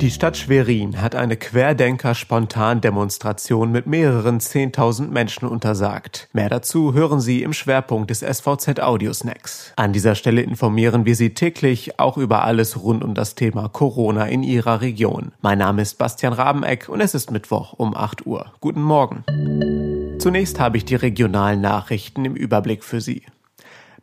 Die Stadt Schwerin hat eine Querdenker-Spontandemonstration mit mehreren 10.000 Menschen untersagt. Mehr dazu hören Sie im Schwerpunkt des SVZ Audiosnacks. An dieser Stelle informieren wir Sie täglich auch über alles rund um das Thema Corona in Ihrer Region. Mein Name ist Bastian Rabeneck und es ist Mittwoch um 8 Uhr. Guten Morgen. Zunächst habe ich die regionalen Nachrichten im Überblick für Sie.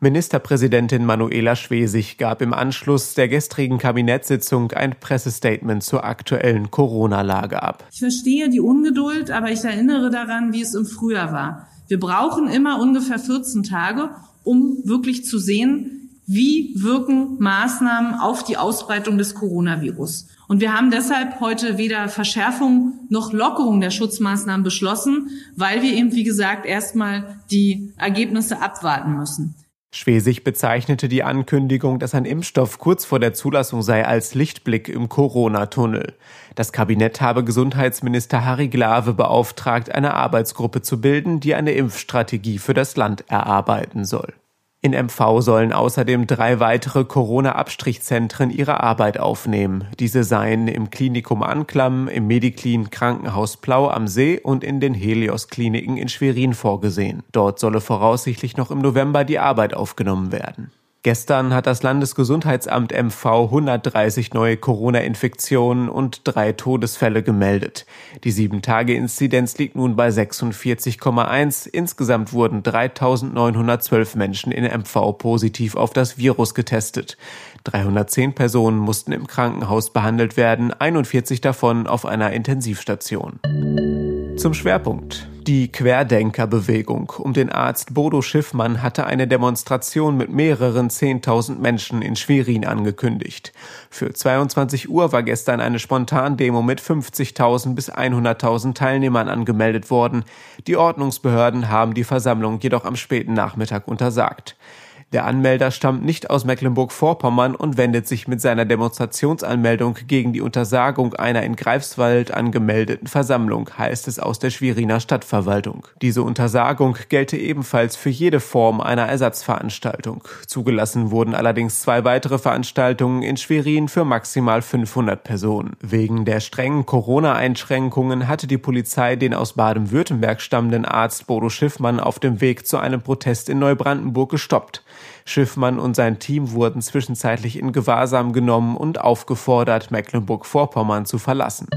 Ministerpräsidentin Manuela Schwesig gab im Anschluss der gestrigen Kabinettssitzung ein Pressestatement zur aktuellen Corona-Lage ab. Ich verstehe die Ungeduld, aber ich erinnere daran, wie es im Frühjahr war. Wir brauchen immer ungefähr 14 Tage, um wirklich zu sehen, wie wirken Maßnahmen auf die Ausbreitung des Coronavirus. Und wir haben deshalb heute weder Verschärfung noch Lockerung der Schutzmaßnahmen beschlossen, weil wir eben, wie gesagt, erstmal die Ergebnisse abwarten müssen. Schwesig bezeichnete die Ankündigung, dass ein Impfstoff kurz vor der Zulassung sei, als Lichtblick im Corona-Tunnel. Das Kabinett habe Gesundheitsminister Harry Glawe beauftragt, eine Arbeitsgruppe zu bilden, die eine Impfstrategie für das Land erarbeiten soll. In MV sollen außerdem drei weitere Corona-Abstrichzentren ihre Arbeit aufnehmen. Diese seien im Klinikum Anklam, im Mediklin Krankenhaus Plau am See und in den Helios-Kliniken in Schwerin vorgesehen. Dort solle voraussichtlich noch im November die Arbeit aufgenommen werden. Gestern hat das Landesgesundheitsamt MV 130 neue Corona-Infektionen und drei Todesfälle gemeldet. Die 7-Tage-Inzidenz liegt nun bei 46,1. Insgesamt wurden 3912 Menschen in MV positiv auf das Virus getestet. 310 Personen mussten im Krankenhaus behandelt werden, 41 davon auf einer Intensivstation. Zum Schwerpunkt. Die Querdenkerbewegung um den Arzt Bodo Schiffmann hatte eine Demonstration mit mehreren Zehntausend Menschen in Schwerin angekündigt. Für 22 Uhr war gestern eine Spontandemo mit 50.000 bis 100.000 Teilnehmern angemeldet worden. Die Ordnungsbehörden haben die Versammlung jedoch am späten Nachmittag untersagt. Der Anmelder stammt nicht aus Mecklenburg-Vorpommern und wendet sich mit seiner Demonstrationsanmeldung gegen die Untersagung einer in Greifswald angemeldeten Versammlung, heißt es aus der Schweriner Stadtverwaltung. Diese Untersagung gelte ebenfalls für jede Form einer Ersatzveranstaltung. Zugelassen wurden allerdings zwei weitere Veranstaltungen in Schwerin für maximal 500 Personen. Wegen der strengen Corona-Einschränkungen hatte die Polizei den aus Baden-Württemberg stammenden Arzt Bodo Schiffmann auf dem Weg zu einem Protest in Neubrandenburg gestoppt. Schiffmann und sein Team wurden zwischenzeitlich in Gewahrsam genommen und aufgefordert, Mecklenburg-Vorpommern zu verlassen.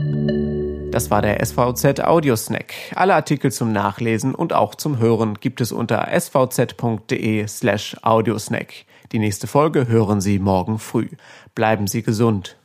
Das war der SVZ Audiosnack. Alle Artikel zum Nachlesen und auch zum Hören gibt es unter svz.de slash audiosnack. Die nächste Folge hören Sie morgen früh. Bleiben Sie gesund.